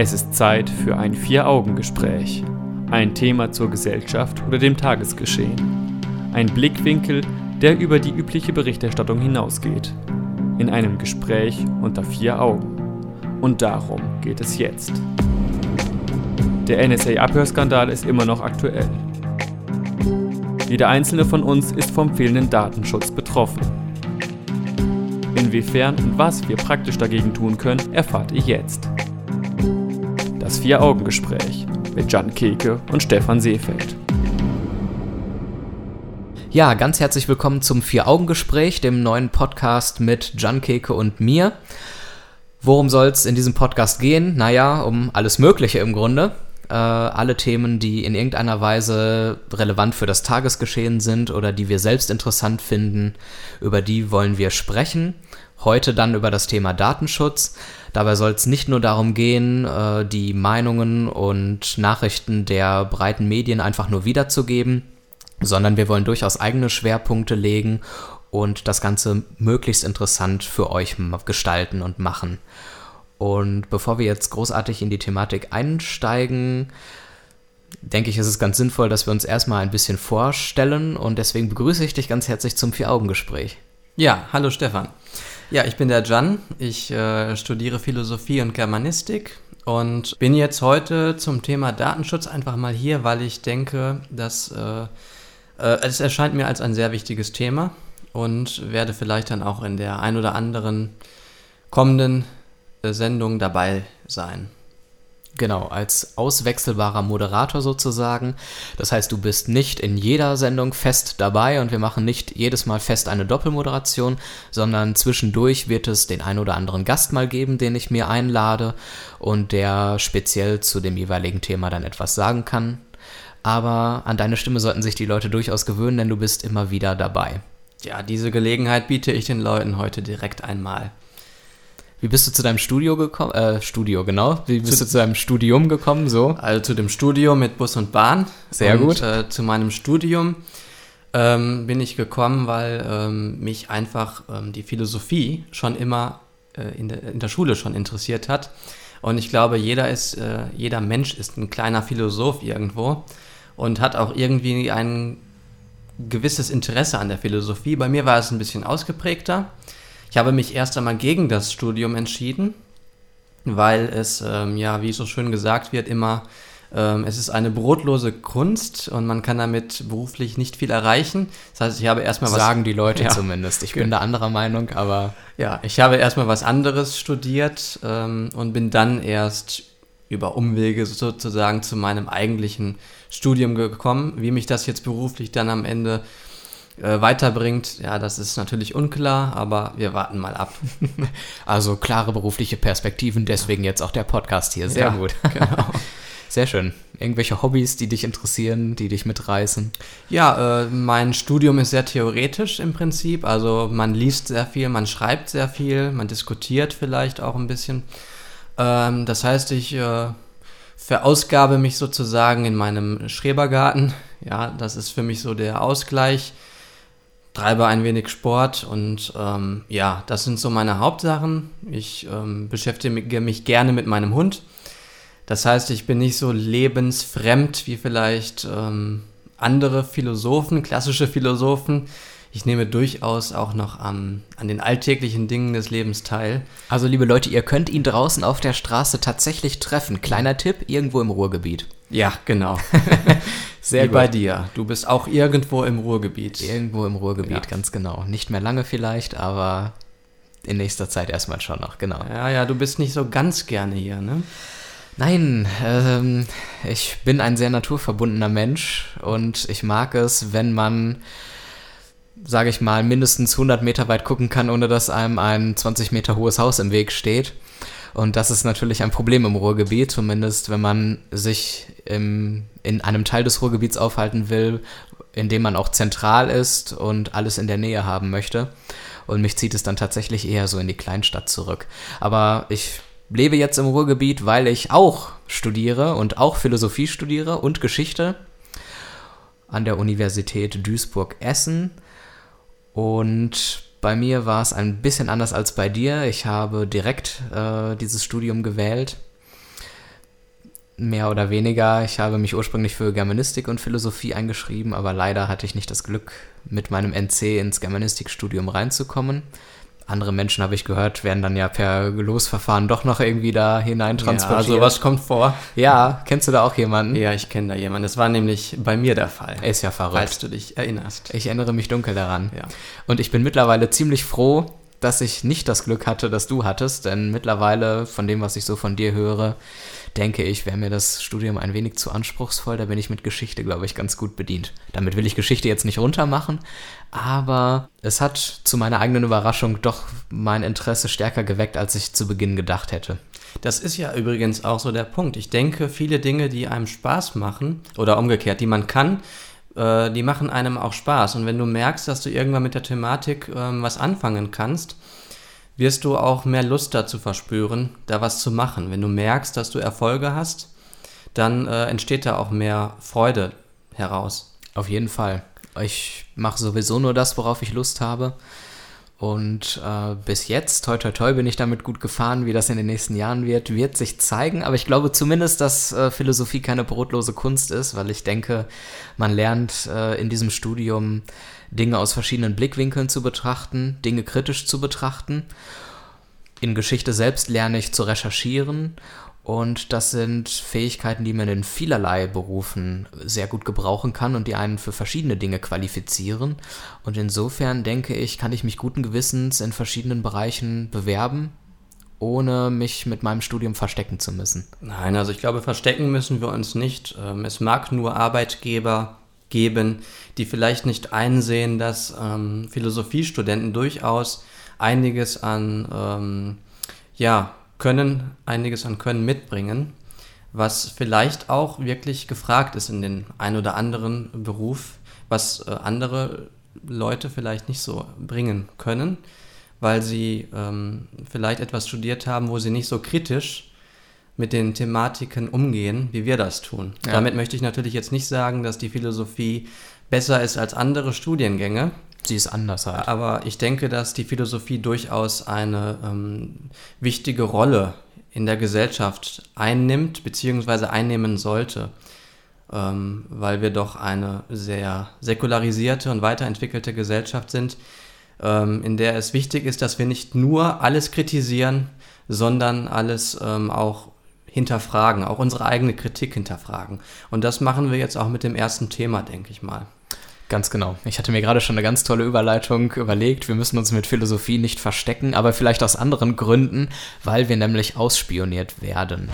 Es ist Zeit für ein Vier-Augen-Gespräch. Ein Thema zur Gesellschaft oder dem Tagesgeschehen. Ein Blickwinkel, der über die übliche Berichterstattung hinausgeht. In einem Gespräch unter vier Augen. Und darum geht es jetzt. Der NSA-Abhörskandal ist immer noch aktuell. Jeder einzelne von uns ist vom fehlenden Datenschutz betroffen. Inwiefern und was wir praktisch dagegen tun können, erfahrt ihr jetzt. Das Vier-Augen-Gespräch mit Jan Keke und Stefan Seefeld. Ja, ganz herzlich willkommen zum Vier-Augen-Gespräch, dem neuen Podcast mit Jan Keke und mir. Worum soll es in diesem Podcast gehen? Naja, um alles Mögliche im Grunde. Äh, alle Themen, die in irgendeiner Weise relevant für das Tagesgeschehen sind oder die wir selbst interessant finden, über die wollen wir sprechen. Heute dann über das Thema Datenschutz. Dabei soll es nicht nur darum gehen, äh, die Meinungen und Nachrichten der breiten Medien einfach nur wiederzugeben, sondern wir wollen durchaus eigene Schwerpunkte legen und das Ganze möglichst interessant für euch gestalten und machen. Und bevor wir jetzt großartig in die Thematik einsteigen, denke ich, ist es ganz sinnvoll, dass wir uns erstmal ein bisschen vorstellen und deswegen begrüße ich dich ganz herzlich zum Vier-Augen-Gespräch. Ja, hallo Stefan. Ja, ich bin der Jan. Ich äh, studiere Philosophie und Germanistik und bin jetzt heute zum Thema Datenschutz einfach mal hier, weil ich denke, dass äh, äh, es erscheint mir als ein sehr wichtiges Thema und werde vielleicht dann auch in der ein oder anderen kommenden äh, Sendung dabei sein. Genau, als auswechselbarer Moderator sozusagen. Das heißt, du bist nicht in jeder Sendung fest dabei und wir machen nicht jedes Mal fest eine Doppelmoderation, sondern zwischendurch wird es den ein oder anderen Gast mal geben, den ich mir einlade und der speziell zu dem jeweiligen Thema dann etwas sagen kann. Aber an deine Stimme sollten sich die Leute durchaus gewöhnen, denn du bist immer wieder dabei. Ja, diese Gelegenheit biete ich den Leuten heute direkt einmal. Wie bist du zu deinem Studio gekommen? Äh, Studio, genau. Wie bist zu, du zu deinem Studium gekommen? So? Also zu dem Studium mit Bus und Bahn. Sehr und, gut. Äh, zu meinem Studium ähm, bin ich gekommen, weil ähm, mich einfach ähm, die Philosophie schon immer äh, in, der, in der Schule schon interessiert hat. Und ich glaube, jeder ist, äh, jeder Mensch ist ein kleiner Philosoph irgendwo und hat auch irgendwie ein gewisses Interesse an der Philosophie. Bei mir war es ein bisschen ausgeprägter. Ich habe mich erst einmal gegen das Studium entschieden, weil es, ähm, ja, wie so schön gesagt wird, immer, ähm, es ist eine brotlose Kunst und man kann damit beruflich nicht viel erreichen. Das heißt, ich habe erstmal was. Sagen die Leute ja, zumindest. Ich bin da anderer Meinung, aber. Ja, ich habe erstmal was anderes studiert ähm, und bin dann erst über Umwege sozusagen zu meinem eigentlichen Studium gekommen. Wie mich das jetzt beruflich dann am Ende äh, weiterbringt, ja, das ist natürlich unklar, aber wir warten mal ab. Also klare berufliche Perspektiven, deswegen jetzt auch der Podcast hier. Sehr ja, gut. Genau. Sehr schön. Irgendwelche Hobbys, die dich interessieren, die dich mitreißen? Ja, äh, mein Studium ist sehr theoretisch im Prinzip. Also man liest sehr viel, man schreibt sehr viel, man diskutiert vielleicht auch ein bisschen. Ähm, das heißt, ich äh, verausgabe mich sozusagen in meinem Schrebergarten. Ja, das ist für mich so der Ausgleich treibe ein wenig Sport und ähm, ja, das sind so meine Hauptsachen. Ich ähm, beschäftige mich gerne mit meinem Hund. Das heißt, ich bin nicht so lebensfremd wie vielleicht ähm, andere Philosophen, klassische Philosophen. Ich nehme durchaus auch noch an, an den alltäglichen Dingen des Lebens teil. Also, liebe Leute, ihr könnt ihn draußen auf der Straße tatsächlich treffen. Kleiner Tipp, irgendwo im Ruhrgebiet. Ja, genau. Sehr Wie gut. bei dir. Du bist auch irgendwo im Ruhrgebiet. Irgendwo im Ruhrgebiet, ja. ganz genau. Nicht mehr lange vielleicht, aber in nächster Zeit erstmal schon noch, genau. Ja, ja, du bist nicht so ganz gerne hier, ne? Nein, ähm, ich bin ein sehr naturverbundener Mensch und ich mag es, wenn man, sage ich mal, mindestens 100 Meter weit gucken kann, ohne dass einem ein 20 Meter hohes Haus im Weg steht. Und das ist natürlich ein Problem im Ruhrgebiet, zumindest wenn man sich im, in einem Teil des Ruhrgebiets aufhalten will, in dem man auch zentral ist und alles in der Nähe haben möchte. Und mich zieht es dann tatsächlich eher so in die Kleinstadt zurück. Aber ich lebe jetzt im Ruhrgebiet, weil ich auch studiere und auch Philosophie studiere und Geschichte an der Universität Duisburg-Essen. Und bei mir war es ein bisschen anders als bei dir. Ich habe direkt äh, dieses Studium gewählt. mehr oder weniger. Ich habe mich ursprünglich für Germanistik und Philosophie eingeschrieben, aber leider hatte ich nicht das Glück, mit meinem NC ins Germanistikstudium reinzukommen. Andere Menschen, habe ich gehört, werden dann ja per Losverfahren doch noch irgendwie da hineintransportiert. Ja, sowas kommt vor. Ja, kennst du da auch jemanden? Ja, ich kenne da jemanden. Das war nämlich bei mir der Fall. Ist ja verrückt. Falls du dich erinnerst. Ich erinnere mich dunkel daran. Ja. Und ich bin mittlerweile ziemlich froh, dass ich nicht das Glück hatte, das du hattest, denn mittlerweile, von dem, was ich so von dir höre, denke ich, wäre mir das Studium ein wenig zu anspruchsvoll. Da bin ich mit Geschichte, glaube ich, ganz gut bedient. Damit will ich Geschichte jetzt nicht runtermachen, aber es hat zu meiner eigenen Überraschung doch mein Interesse stärker geweckt, als ich zu Beginn gedacht hätte. Das ist ja übrigens auch so der Punkt. Ich denke, viele Dinge, die einem Spaß machen oder umgekehrt, die man kann, äh, die machen einem auch Spaß. Und wenn du merkst, dass du irgendwann mit der Thematik ähm, was anfangen kannst, wirst du auch mehr Lust dazu verspüren, da was zu machen. Wenn du merkst, dass du Erfolge hast, dann äh, entsteht da auch mehr Freude heraus. Auf jeden Fall. Ich mache sowieso nur das, worauf ich Lust habe. Und äh, bis jetzt, toi toi toi, bin ich damit gut gefahren. Wie das in den nächsten Jahren wird, wird sich zeigen. Aber ich glaube zumindest, dass äh, Philosophie keine brotlose Kunst ist, weil ich denke, man lernt äh, in diesem Studium Dinge aus verschiedenen Blickwinkeln zu betrachten, Dinge kritisch zu betrachten. In Geschichte selbst lerne ich zu recherchieren und das sind Fähigkeiten, die man in vielerlei Berufen sehr gut gebrauchen kann und die einen für verschiedene Dinge qualifizieren. Und insofern denke ich, kann ich mich guten Gewissens in verschiedenen Bereichen bewerben, ohne mich mit meinem Studium verstecken zu müssen. Nein, also ich glaube, verstecken müssen wir uns nicht. Ähm, es mag nur Arbeitgeber geben, die vielleicht nicht einsehen, dass ähm, Philosophiestudenten durchaus einiges an ähm, ja, können, einiges an Können mitbringen, was vielleicht auch wirklich gefragt ist in den ein oder anderen Beruf, was äh, andere Leute vielleicht nicht so bringen können, weil sie ähm, vielleicht etwas studiert haben, wo sie nicht so kritisch mit den Thematiken umgehen, wie wir das tun. Ja. Damit möchte ich natürlich jetzt nicht sagen, dass die Philosophie besser ist als andere Studiengänge, Sie ist anders halt. Aber ich denke, dass die Philosophie durchaus eine ähm, wichtige Rolle in der Gesellschaft einnimmt, beziehungsweise einnehmen sollte, ähm, weil wir doch eine sehr säkularisierte und weiterentwickelte Gesellschaft sind, ähm, in der es wichtig ist, dass wir nicht nur alles kritisieren, sondern alles ähm, auch hinterfragen, auch unsere eigene Kritik hinterfragen. Und das machen wir jetzt auch mit dem ersten Thema, denke ich mal. Ganz genau. Ich hatte mir gerade schon eine ganz tolle Überleitung überlegt. Wir müssen uns mit Philosophie nicht verstecken, aber vielleicht aus anderen Gründen, weil wir nämlich ausspioniert werden.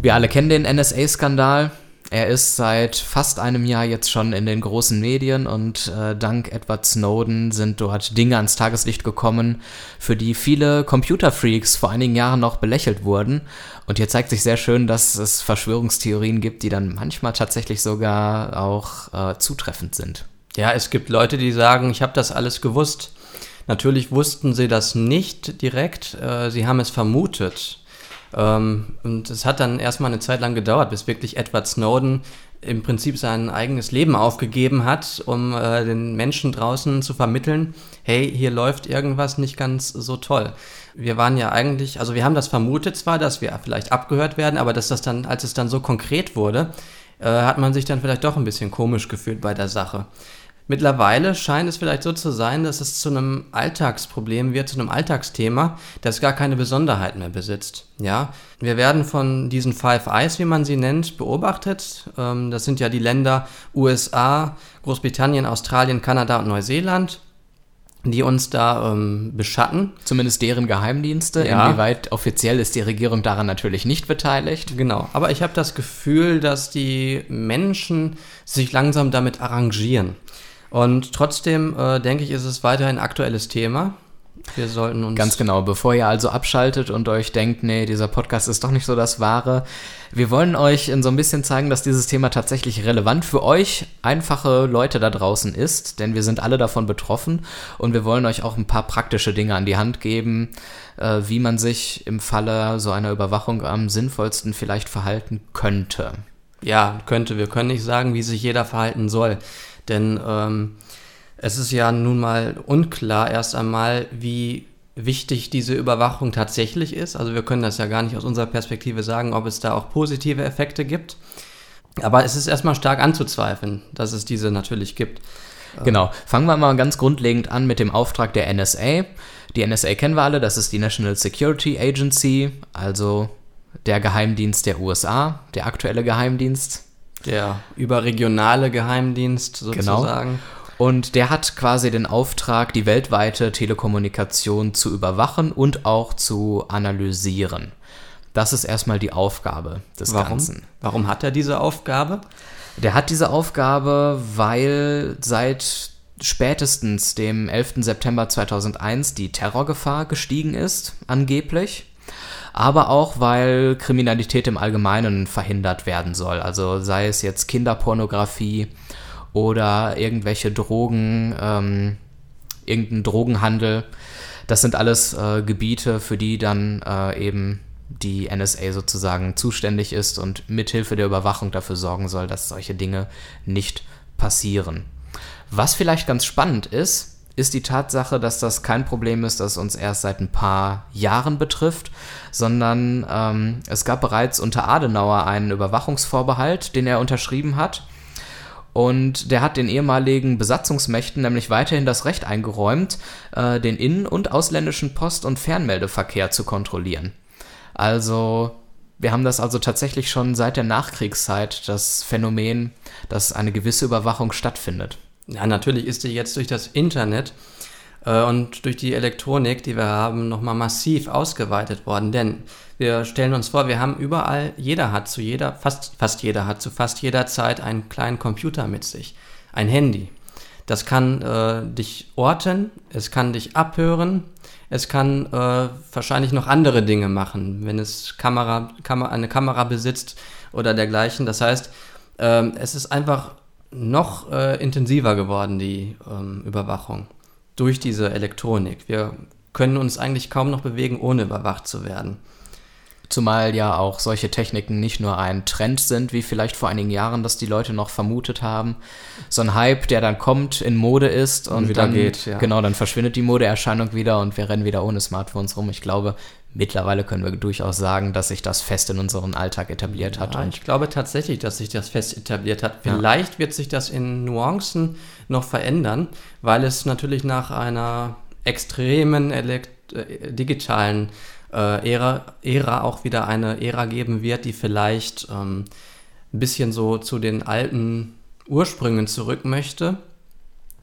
Wir alle kennen den NSA-Skandal. Er ist seit fast einem Jahr jetzt schon in den großen Medien und äh, dank Edward Snowden sind dort Dinge ans Tageslicht gekommen, für die viele Computerfreaks vor einigen Jahren noch belächelt wurden. Und hier zeigt sich sehr schön, dass es Verschwörungstheorien gibt, die dann manchmal tatsächlich sogar auch äh, zutreffend sind. Ja, es gibt Leute, die sagen, ich habe das alles gewusst. Natürlich wussten sie das nicht direkt, äh, sie haben es vermutet. Ähm, und es hat dann erstmal eine Zeit lang gedauert, bis wirklich Edward Snowden im Prinzip sein eigenes Leben aufgegeben hat, um äh, den Menschen draußen zu vermitteln, hey, hier läuft irgendwas nicht ganz so toll. Wir waren ja eigentlich, also wir haben das vermutet zwar, dass wir vielleicht abgehört werden, aber dass das dann, als es dann so konkret wurde, äh, hat man sich dann vielleicht doch ein bisschen komisch gefühlt bei der Sache. Mittlerweile scheint es vielleicht so zu sein, dass es zu einem Alltagsproblem wird, zu einem Alltagsthema, das gar keine Besonderheit mehr besitzt. Ja, wir werden von diesen Five Eyes, wie man sie nennt, beobachtet. Ähm, das sind ja die Länder USA, Großbritannien, Australien, Kanada und Neuseeland die uns da ähm, beschatten. Zumindest deren Geheimdienste. Ja. Inwieweit offiziell ist die Regierung daran natürlich nicht beteiligt. Genau. Aber ich habe das Gefühl, dass die Menschen sich langsam damit arrangieren. Und trotzdem äh, denke ich, ist es weiterhin ein aktuelles Thema. Wir sollten uns. Ganz genau, bevor ihr also abschaltet und euch denkt, nee, dieser Podcast ist doch nicht so das Wahre. Wir wollen euch in so ein bisschen zeigen, dass dieses Thema tatsächlich relevant für euch, einfache Leute da draußen ist, denn wir sind alle davon betroffen und wir wollen euch auch ein paar praktische Dinge an die Hand geben, äh, wie man sich im Falle so einer Überwachung am sinnvollsten vielleicht verhalten könnte. Ja, könnte. Wir können nicht sagen, wie sich jeder verhalten soll. Denn ähm, es ist ja nun mal unklar erst einmal, wie wichtig diese Überwachung tatsächlich ist. Also wir können das ja gar nicht aus unserer Perspektive sagen, ob es da auch positive Effekte gibt. Aber es ist erstmal stark anzuzweifeln, dass es diese natürlich gibt. Genau. Fangen wir mal ganz grundlegend an mit dem Auftrag der NSA. Die NSA kennen wir alle, das ist die National Security Agency, also der Geheimdienst der USA, der aktuelle Geheimdienst. Der überregionale Geheimdienst sozusagen. Genau. Und der hat quasi den Auftrag, die weltweite Telekommunikation zu überwachen und auch zu analysieren. Das ist erstmal die Aufgabe des Warum? Ganzen. Warum hat er diese Aufgabe? Der hat diese Aufgabe, weil seit spätestens dem 11. September 2001 die Terrorgefahr gestiegen ist, angeblich. Aber auch, weil Kriminalität im Allgemeinen verhindert werden soll. Also sei es jetzt Kinderpornografie oder irgendwelche Drogen, ähm, irgendein Drogenhandel. Das sind alles äh, Gebiete, für die dann äh, eben die NSA sozusagen zuständig ist und mithilfe der Überwachung dafür sorgen soll, dass solche Dinge nicht passieren. Was vielleicht ganz spannend ist, ist die Tatsache, dass das kein Problem ist, das uns erst seit ein paar Jahren betrifft, sondern ähm, es gab bereits unter Adenauer einen Überwachungsvorbehalt, den er unterschrieben hat und der hat den ehemaligen Besatzungsmächten nämlich weiterhin das Recht eingeräumt, äh, den innen- und ausländischen Post- und Fernmeldeverkehr zu kontrollieren. Also, wir haben das also tatsächlich schon seit der Nachkriegszeit, das Phänomen, dass eine gewisse Überwachung stattfindet. Ja, natürlich ist die jetzt durch das Internet äh, und durch die Elektronik, die wir haben, nochmal massiv ausgeweitet worden. Denn wir stellen uns vor, wir haben überall, jeder hat zu jeder, fast, fast jeder hat zu fast jeder Zeit einen kleinen Computer mit sich, ein Handy. Das kann äh, dich orten, es kann dich abhören, es kann äh, wahrscheinlich noch andere Dinge machen, wenn es Kamera, Kamera, eine Kamera besitzt oder dergleichen. Das heißt, ähm, es ist einfach noch äh, intensiver geworden, die ähm, Überwachung durch diese Elektronik. Wir können uns eigentlich kaum noch bewegen, ohne überwacht zu werden. Zumal ja auch solche Techniken nicht nur ein Trend sind, wie vielleicht vor einigen Jahren, dass die Leute noch vermutet haben. So ein Hype, der dann kommt, in Mode ist und, Und wieder dann geht, ja. genau, dann verschwindet die Modeerscheinung wieder und wir rennen wieder ohne Smartphones rum. Ich glaube, mittlerweile können wir durchaus sagen, dass sich das fest in unseren Alltag etabliert hat. Ja, ich glaube tatsächlich, dass sich das fest etabliert hat. Ja. Vielleicht wird sich das in Nuancen noch verändern, weil es natürlich nach einer extremen elekt äh, digitalen äh, Ära, Ära auch wieder eine Ära geben wird, die vielleicht ähm, ein bisschen so zu den alten Ursprüngen zurück möchte.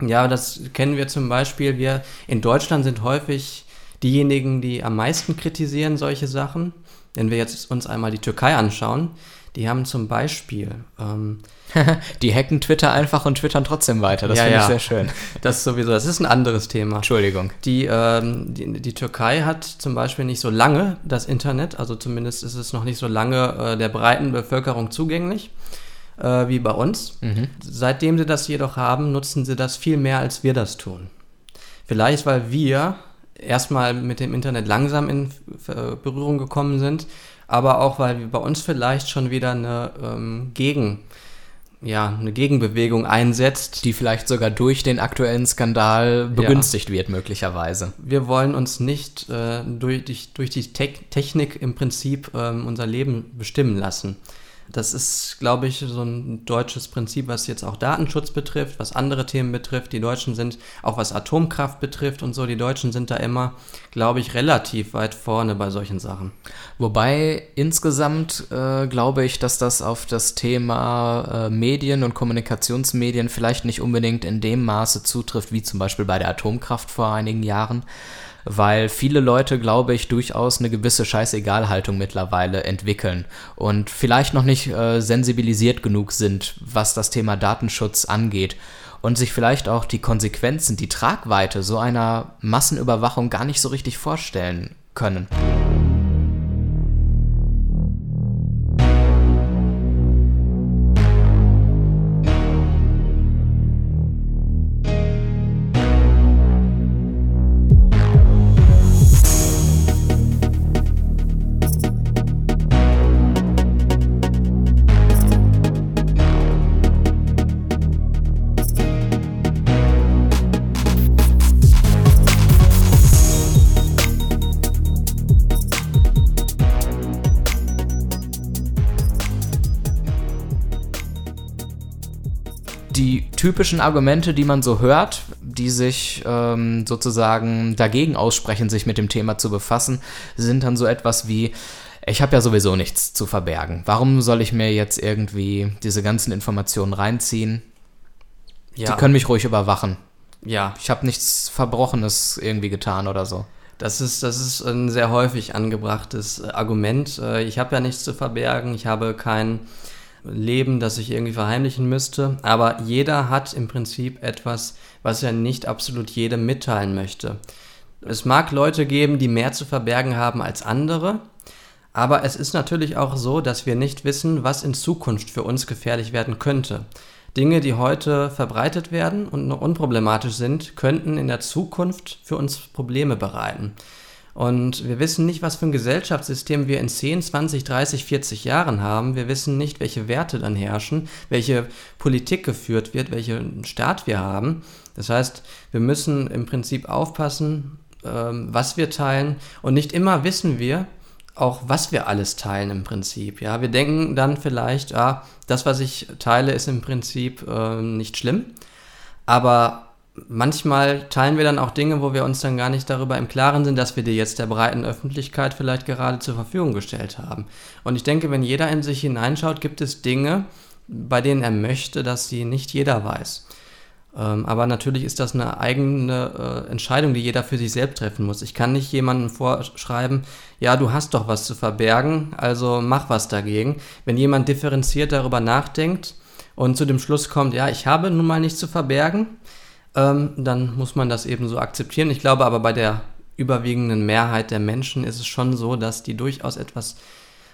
Ja, das kennen wir zum Beispiel. Wir in Deutschland sind häufig diejenigen, die am meisten kritisieren solche Sachen. Wenn wir jetzt uns einmal die Türkei anschauen, die haben zum Beispiel ähm, die hacken Twitter einfach und twittern trotzdem weiter. Das Ja, finde ich ja. sehr schön. Das ist sowieso, das ist ein anderes Thema. Entschuldigung. Die, ähm, die, die Türkei hat zum Beispiel nicht so lange das Internet, also zumindest ist es noch nicht so lange äh, der breiten Bevölkerung zugänglich äh, wie bei uns. Mhm. Seitdem sie das jedoch haben, nutzen sie das viel mehr, als wir das tun. Vielleicht, weil wir erstmal mit dem Internet langsam in äh, Berührung gekommen sind, aber auch, weil wir bei uns vielleicht schon wieder eine ähm, Gegen, ja, eine Gegenbewegung einsetzt, Die vielleicht sogar durch den aktuellen Skandal begünstigt wird, möglicherweise. wir wollen uns nicht äh, durch, die- durch die Te Technik im Prinzip ähm, unser Leben bestimmen lassen. Das ist, glaube ich, so ein deutsches Prinzip, was jetzt auch Datenschutz betrifft, was andere Themen betrifft. Die Deutschen sind, auch was Atomkraft betrifft und so, die Deutschen sind da immer, glaube ich, relativ weit vorne bei solchen Sachen. Wobei insgesamt äh, glaube ich, dass das auf das Thema äh, Medien und Kommunikationsmedien vielleicht nicht unbedingt in dem Maße zutrifft, wie zum Beispiel bei der Atomkraft vor einigen Jahren, weil viele Leute, glaube ich, durchaus eine gewisse Scheißegalhaltung mittlerweile entwickeln und vielleicht noch nicht äh, sensibilisiert genug sind, was das Thema Datenschutz angeht. und sich vielleicht auch die Konsequenzen, die Tragweite so einer Massenüberwachung gar nicht so richtig vorstellen können. Typischen Argumente, die man so hört, die sich ähm, sozusagen dagegen aussprechen, sich mit dem Thema zu befassen, sind dann so etwas wie, ich habe ja sowieso nichts zu verbergen. Warum soll ich mir jetzt irgendwie diese ganzen Informationen reinziehen? Ja. Die können mich ruhig überwachen. Ja. Ich habe nichts Verbrochenes irgendwie getan oder so. Das ist, das ist ein sehr häufig angebrachtes Argument. Äh, ich habe ja nichts zu verbergen, ich habe kein Leben, das ich irgendwie verheimlichen müsste. Aber jeder hat im Prinzip etwas, was er nicht absolut jedem mitteilen möchte. Es mag Leute geben, die mehr zu verbergen haben als andere. Aber es ist natürlich auch so, dass wir nicht wissen, was in Zukunft für uns gefährlich werden könnte. Dinge, die heute verbreitet werden und noch unproblematisch sind, könnten in der Zukunft für uns Probleme bereiten. Und wir wissen nicht, was für ein Gesellschaftssystem wir in 10, 20, 30, 40 Jahren haben. Wir wissen nicht, welche Werte dann herrschen, welche Politik geführt wird, welchen Staat wir haben. Das heißt, wir müssen im Prinzip aufpassen, ähm, was wir teilen. Und nicht immer wissen wir auch, was wir alles teilen im Prinzip. Ja, wir denken dann vielleicht, ah, das, was ich teile, ist im Prinzip äh, nicht schlimm. Aber manchmal teilen wir dann auch Dinge, wo wir uns dann gar nicht darüber im Klaren sind, dass wir die jetzt der breiten Öffentlichkeit vielleicht gerade zur Verfügung gestellt haben. Und ich denke, wenn jeder in sich hineinschaut, gibt es Dinge, bei denen er möchte, dass sie nicht jeder weiß. Ähm, aber natürlich ist das eine eigene äh, Entscheidung, die jeder für sich selbst treffen muss. Ich kann nicht jemandem vorschreiben, ja, du hast doch was zu verbergen, also mach was dagegen. Wenn jemand differenziert darüber nachdenkt und zu dem Schluss kommt, ja, ich habe nun mal nichts zu verbergen, ähm, dann muss man das eben so akzeptieren. Ich glaube aber bei der überwiegenden Mehrheit der Menschen ist es schon so, dass die durchaus etwas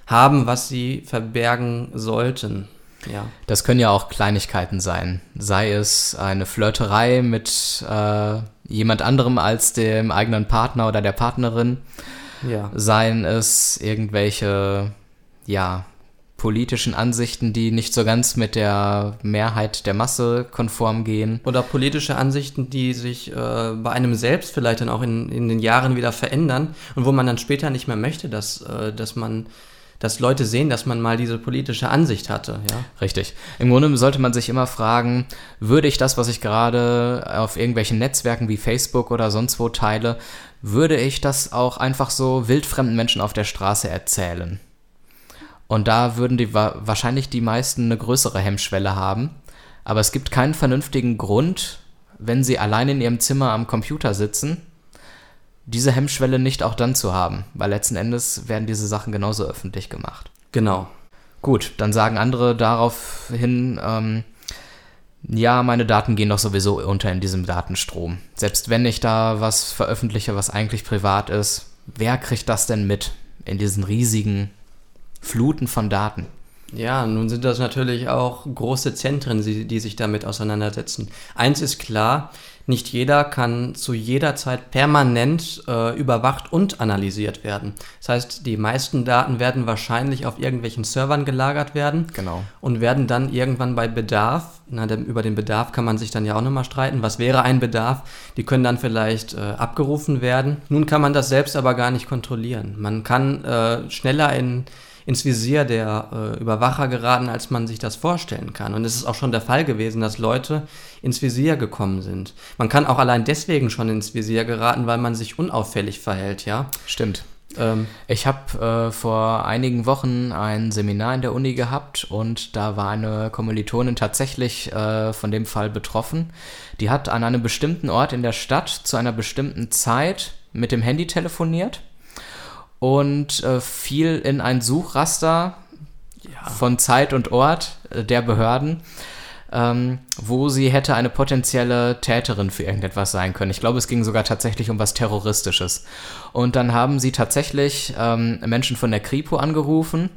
haben, was sie verbergen sollten. Ja. Das können ja auch Kleinigkeiten sein. Sei es eine Flirterei mit äh, jemand anderem als dem eigenen Partner oder der Partnerin. Ja. Seien es irgendwelche, ja, politischen Ansichten, die nicht so ganz mit der Mehrheit der Masse konform gehen. Oder politische Ansichten, die sich äh, bei einem selbst vielleicht dann auch in, in den Jahren wieder verändern und wo man dann später nicht mehr möchte, dass, äh, dass man dass Leute sehen, dass man mal diese politische Ansicht hatte. Ja? Richtig. Im Grunde sollte man sich immer fragen, würde ich das, was ich gerade auf irgendwelchen Netzwerken wie Facebook oder sonst wo teile, würde ich das auch einfach so wildfremden Menschen auf der Straße erzählen? Und da würden die wahrscheinlich die meisten eine größere Hemmschwelle haben. Aber es gibt keinen vernünftigen Grund, wenn sie allein in ihrem Zimmer am Computer sitzen, diese Hemmschwelle nicht auch dann zu haben. Weil letzten Endes werden diese Sachen genauso öffentlich gemacht. Genau. Gut, dann sagen andere daraufhin, ähm, ja, meine Daten gehen doch sowieso unter in diesem Datenstrom. Selbst wenn ich da was veröffentliche, was eigentlich privat ist, wer kriegt das denn mit in diesen riesigen Fluten von Daten. Ja, nun sind das natürlich auch große Zentren, die, sich damit auseinandersetzen. Eins ist klar, nicht jeder kann zu jeder Zeit permanent äh, überwacht und analysiert werden. Das heißt, die meisten Daten werden wahrscheinlich auf irgendwelchen Servern gelagert werden genau. und werden dann irgendwann bei Bedarf, na, der, über den Bedarf kann man sich dann ja auch nochmal streiten, was wäre ein Bedarf, die können dann vielleicht äh, abgerufen werden. Nun kann man das selbst aber gar nicht kontrollieren. Man kann äh, schneller in ins Visier der äh, Überwacher geraten, als man sich das vorstellen kann. Und es ist auch schon der Fall gewesen, dass Leute ins Visier gekommen sind. Man kann auch allein deswegen schon ins Visier geraten, weil man sich unauffällig verhält, ja? Stimmt. Ähm, ich habe äh, vor einigen Wochen ein Seminar in der Uni gehabt und da war eine Kommilitonin tatsächlich äh, von dem Fall betroffen. Die hat an einem bestimmten Ort in der Stadt zu einer bestimmten Zeit mit dem Handy telefoniert und äh, fiel in ein Suchraster ja. von Zeit und Ort äh, der Behörden. ähm, wo sie hätte eine potenzielle Täterin für irgendetwas sein können. Ich glaube, es ging sogar tatsächlich um was Terroristisches. Und dann haben sie tatsächlich ähm, Menschen von der Kripo angerufen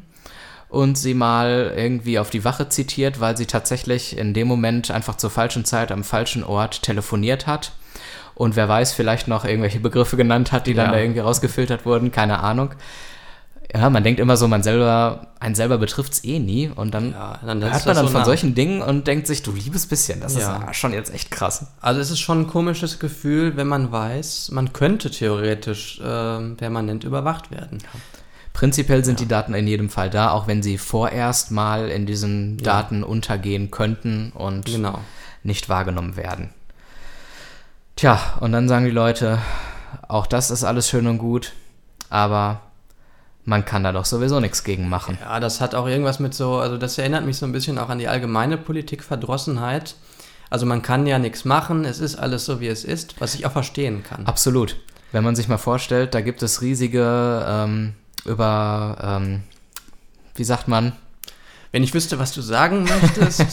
und sie mal irgendwie auf die Wache zitiert, weil sie tatsächlich in dem Moment einfach zur falschen Zeit am falschen Ort telefoniert hat. Und wer weiß, vielleicht noch irgendwelche Begriffe genannt hat, die dann Ja. da irgendwie rausgefiltert wurden, keine Ahnung. Ja, man denkt immer so, man selber, einen selber betrifft's eh nie und dann Ja, dann hört man dann so von nah. solchen Dingen und denkt sich, du liebes bisschen, das Ja. ist schon jetzt echt krass. Also es ist schon ein komisches Gefühl, wenn man weiß, man könnte theoretisch ähm, permanent überwacht werden. Prinzipiell sind die Daten in jedem Fall da, auch wenn sie vorerst mal in diesen Daten untergehen könnten und Genau. nicht wahrgenommen werden. Tja, und dann sagen die Leute, auch das ist alles schön und gut, aber man kann da doch sowieso nichts gegen machen. Ja, das hat auch irgendwas mit so, also das erinnert mich so ein bisschen auch an die allgemeine Politikverdrossenheit. Also man kann ja nichts machen, es ist alles so, wie es ist, was ich auch verstehen kann. Absolut. Wenn man sich mal vorstellt, da gibt es riesige ähm, über, ähm, wie sagt man, Wenn ich wüsste, was du sagen möchtest, äh,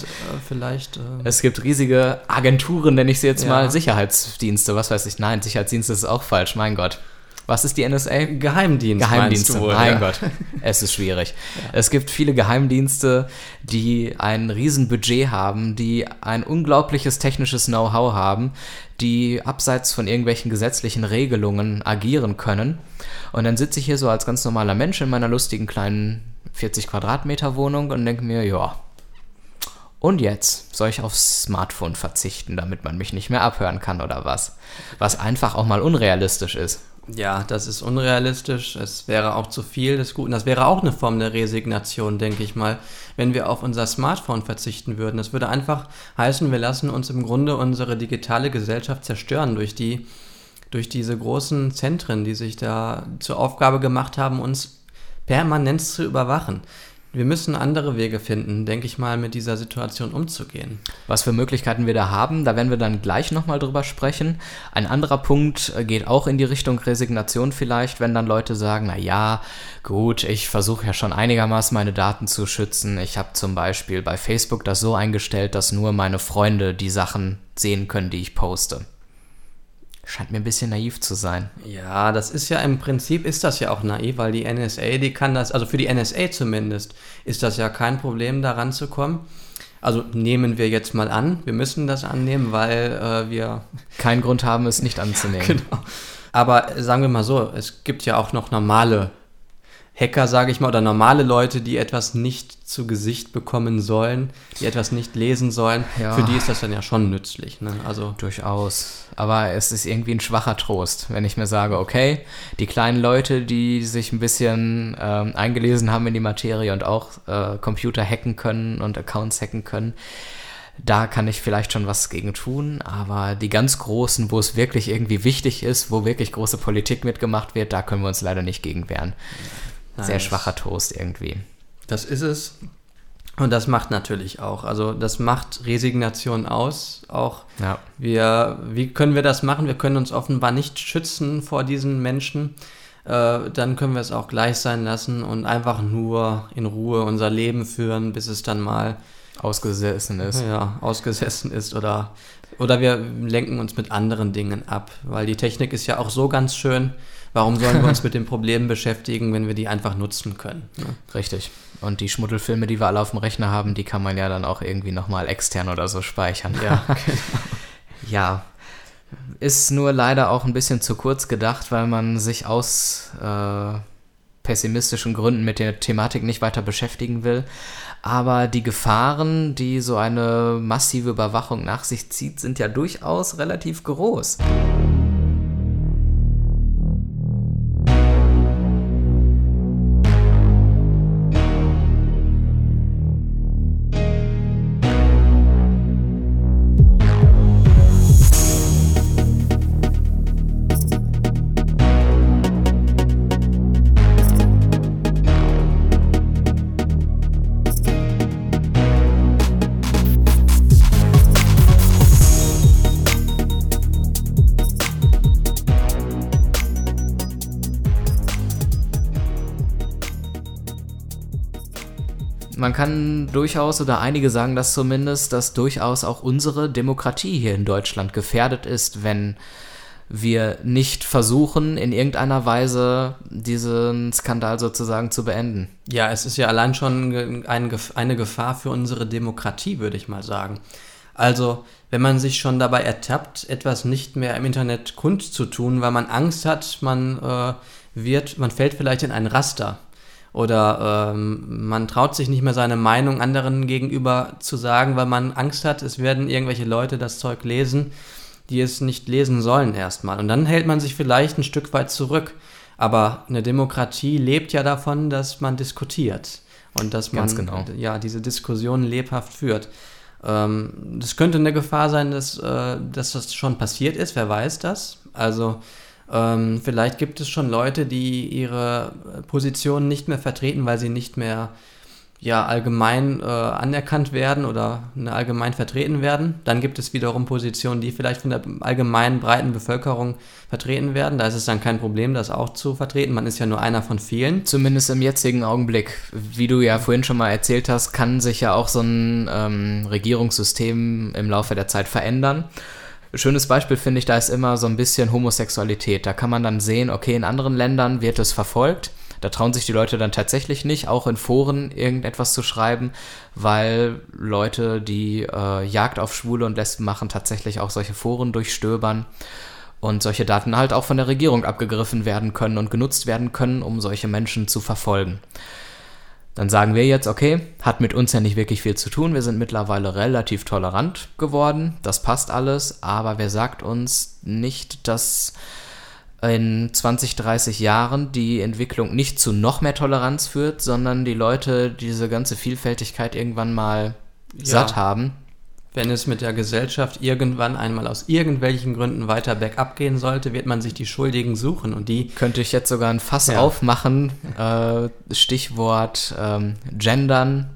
vielleicht. Äh, es gibt riesige Agenturen, nenne ich sie jetzt Ja. mal, Sicherheitsdienste, was weiß ich. Nein, Sicherheitsdienste ist auch falsch, mein Gott. Was ist die NSA? Geheimdienst. Geheimdienste, wohl, mein ja. Gott, es ist schwierig. Es gibt viele Geheimdienste, die ein Riesenbudget haben, die ein unglaubliches technisches Know-how haben, die abseits von irgendwelchen gesetzlichen Regelungen agieren können. Und dann sitze ich hier so als ganz normaler Mensch in meiner lustigen kleinen 40 Quadratmeter Wohnung und denke mir, ja, und jetzt soll ich aufs Smartphone verzichten, damit man mich nicht mehr abhören kann oder was? Was einfach auch mal unrealistisch ist. Ja, das ist unrealistisch. Es wäre auch zu viel des Guten. Das wäre auch eine Form der Resignation, denke ich mal, wenn wir auf unser Smartphone verzichten würden. Das würde einfach heißen, wir lassen uns im Grunde unsere digitale Gesellschaft zerstören durch die durch diese großen Zentren, die sich da zur Aufgabe gemacht haben, uns permanent zu überwachen. Wir müssen andere Wege finden, denke ich mal, mit dieser Situation umzugehen. Was für Möglichkeiten wir da haben, da werden wir dann gleich nochmal drüber sprechen. Ein anderer Punkt äh, geht auch in die Richtung Resignation vielleicht, wenn dann Leute sagen, na ja, gut, ich versuche ja schon einigermaßen meine Daten zu schützen. Ich habe zum Beispiel bei Facebook das so eingestellt, dass nur meine Freunde die Sachen sehen können, die ich poste. Scheint mir ein bisschen naiv zu sein. Ja, das ist ja im Prinzip ist das ja auch naiv, weil die NSA, die kann das, also für die NSA zumindest, ist das ja kein Problem, da ranzukommen. Also nehmen wir jetzt mal an, wir müssen das annehmen, weil äh, wir. Keinen Grund haben, es nicht anzunehmen. Genau. Aber sagen wir mal so, es gibt ja auch noch normale Hacker, sage ich mal, oder normale Leute, die etwas nicht zu Gesicht bekommen sollen, die etwas nicht lesen sollen. Ja. Für die ist das dann ja schon nützlich. Ne? Also Durchaus. Aber es ist irgendwie ein schwacher Trost, wenn ich mir sage, okay, die kleinen Leute, die sich ein bisschen ähm, eingelesen haben in die Materie und auch äh, Computer hacken können und Accounts hacken können, da kann ich vielleicht schon was gegen tun. Aber die ganz großen, wo es wirklich irgendwie wichtig ist, wo wirklich große Politik mitgemacht wird, da können wir uns leider nicht gegen wehren. Sehr Nice. schwacher Trost irgendwie. Das ist es. Und das macht natürlich auch. Also das macht Resignation aus. Auch Ja. wir, wie können wir das machen? Wir können uns offenbar nicht schützen vor diesen Menschen. Äh, dann können wir es auch gleich sein lassen und einfach nur in Ruhe unser Leben führen, bis es dann mal Ausgesessen ist. ja, ausgesessen ist oder, oder wir lenken uns mit anderen Dingen ab. Weil die Technik ist ja auch so ganz schön. Warum sollen wir uns mit den Problemen beschäftigen, wenn wir die einfach nutzen können? Ne? Richtig. Und die Schmuddelfilme, die wir alle auf dem Rechner haben, die kann man ja dann auch irgendwie nochmal extern oder so speichern. Ja, Ja. Ist nur leider auch ein bisschen zu kurz gedacht, weil man sich aus äh, pessimistischen Gründen mit der Thematik nicht weiter beschäftigen will. Aber die Gefahren, die so eine massive Überwachung nach sich zieht, sind ja durchaus relativ groß. Kann durchaus, oder einige sagen das zumindest, dass durchaus auch unsere Demokratie hier in Deutschland gefährdet ist, wenn wir nicht versuchen, in irgendeiner Weise diesen Skandal sozusagen zu beenden. Ja, es ist ja allein schon eine Gefahr für unsere Demokratie, würde ich mal sagen. Also, wenn man sich schon dabei ertappt, etwas nicht mehr im Internet kundzutun, weil man Angst hat, man äh, wird, man fällt vielleicht in ein Raster oder ähm, man traut sich nicht mehr seine Meinung anderen gegenüber zu sagen, weil man Angst hat, es werden irgendwelche Leute das Zeug lesen die es nicht lesen sollen erstmal. Und dann hält man sich vielleicht ein Stück weit zurück. Aber eine Demokratie lebt ja davon, dass man diskutiert und dass man genau. ja diese Diskussion lebhaft führt. Ähm, das könnte eine Gefahr sein, dass, äh, dass das schon passiert ist. Wer weiß das? Also ähm, vielleicht gibt es schon Leute, die ihre Position nicht mehr vertreten, weil sie nicht mehr ja allgemein äh, anerkannt werden oder ne, allgemein vertreten werden. Dann gibt es wiederum Positionen, die vielleicht von der allgemeinen breiten Bevölkerung vertreten werden. Da ist es dann kein Problem, das auch zu vertreten. Man ist ja nur einer von vielen. Zumindest im jetzigen Augenblick. Wie du ja vorhin schon mal erzählt hast, kann sich ja auch so ein ähm, Regierungssystem im Laufe der Zeit verändern. Schönes Beispiel finde ich, da ist immer so ein bisschen Homosexualität. Da kann man dann sehen, okay, in anderen Ländern wird es verfolgt da trauen sich die Leute dann tatsächlich nicht, auch in Foren irgendetwas zu schreiben, weil Leute, die äh, Jagd auf Schwule und Lesben machen, tatsächlich auch solche Foren durchstöbern und solche Daten halt auch von der Regierung abgegriffen werden können und genutzt werden können, um solche Menschen zu verfolgen. Dann sagen wir jetzt, okay, hat mit uns ja nicht wirklich viel zu tun, wir sind mittlerweile relativ tolerant geworden, das passt alles, aber wer sagt uns nicht, dass in 20, 30 Jahren die Entwicklung nicht zu noch mehr Toleranz führt, sondern die Leute diese ganze Vielfältigkeit irgendwann mal ja. satt haben. Wenn es mit der Gesellschaft irgendwann einmal aus irgendwelchen Gründen weiter bergab gehen sollte, wird man sich die Schuldigen suchen und die. Könnte ich jetzt sogar ein Fass ja. aufmachen. Äh, Stichwort ähm, Gendern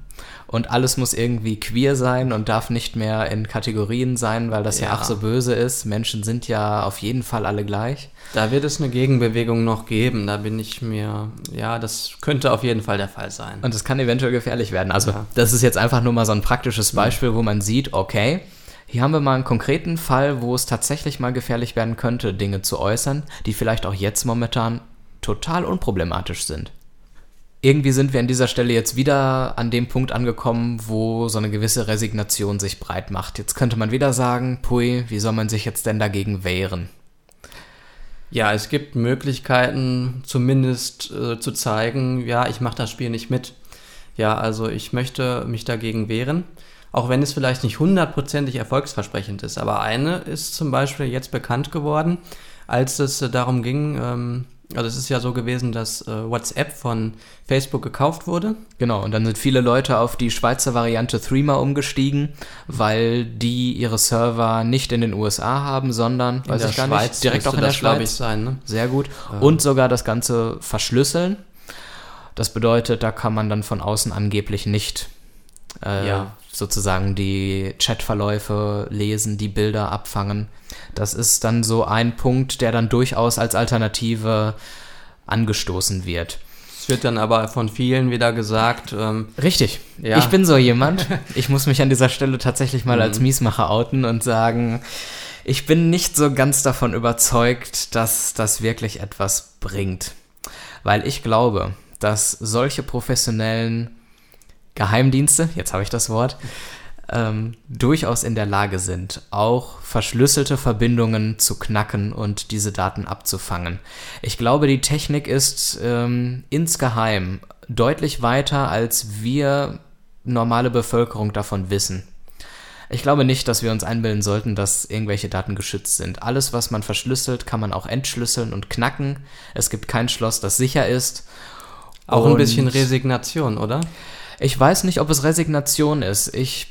und alles muss irgendwie queer sein und darf nicht mehr in Kategorien sein, weil das ja, ja ach so böse ist. Menschen sind ja auf jeden Fall alle gleich. Da wird es eine Gegenbewegung noch geben, da bin ich mir, ja, das könnte auf jeden Fall der Fall sein. Und das kann eventuell gefährlich werden. Also, ja. das ist jetzt einfach nur mal so ein praktisches Beispiel, wo man sieht, okay, hier haben wir mal einen konkreten Fall, wo es tatsächlich mal gefährlich werden könnte, Dinge zu äußern, die vielleicht auch jetzt momentan total unproblematisch sind irgendwie sind wir an dieser Stelle jetzt wieder an dem Punkt angekommen, wo so eine gewisse Resignation sich breit macht. Jetzt könnte man wieder sagen, pui, wie soll man sich jetzt denn dagegen wehren? Ja, es gibt Möglichkeiten, zumindest äh, zu zeigen, ja, ich mache das Spiel nicht mit. Ja, also ich möchte mich dagegen wehren, auch wenn es vielleicht nicht hundertprozentig erfolgsversprechend ist. Aber eine ist zum Beispiel jetzt bekannt geworden, als es äh, darum ging, ähm, also es ist ja so gewesen, dass äh, WhatsApp von Facebook gekauft wurde. Genau, und dann sind viele Leute auf die Schweizer Variante Threema umgestiegen, weil die ihre Server nicht in den USA haben, sondern in weiß ich gar Schweiz nicht, direkt auch in der Schweiz sein. Ne? Sehr gut. Ähm. Und sogar das Ganze verschlüsseln. Das bedeutet, da kann man dann von außen angeblich nicht äh, ja. Sozusagen die Chatverläufe lesen, die Bilder abfangen. Das ist dann so ein Punkt, der dann durchaus als Alternative angestoßen wird. Es wird dann aber von vielen wieder gesagt. Ähm, Richtig. Ja. Ich bin so jemand. Ich muss mich an dieser Stelle tatsächlich mal mhm. als Miesmacher outen und sagen, ich bin nicht so ganz davon überzeugt, dass das wirklich etwas bringt. Weil ich glaube, dass solche professionellen Geheimdienste, jetzt habe ich das Wort, ähm, durchaus in der Lage sind, auch verschlüsselte Verbindungen zu knacken und diese Daten abzufangen. Ich glaube, die Technik ist ähm, insgeheim deutlich weiter, als wir normale Bevölkerung davon wissen. Ich glaube nicht, dass wir uns einbilden sollten, dass irgendwelche Daten geschützt sind. Alles, was man verschlüsselt, kann man auch entschlüsseln und knacken. Es gibt kein Schloss, das sicher ist. Auch und ein bisschen Resignation, oder? Ich weiß nicht, ob es Resignation ist. Ich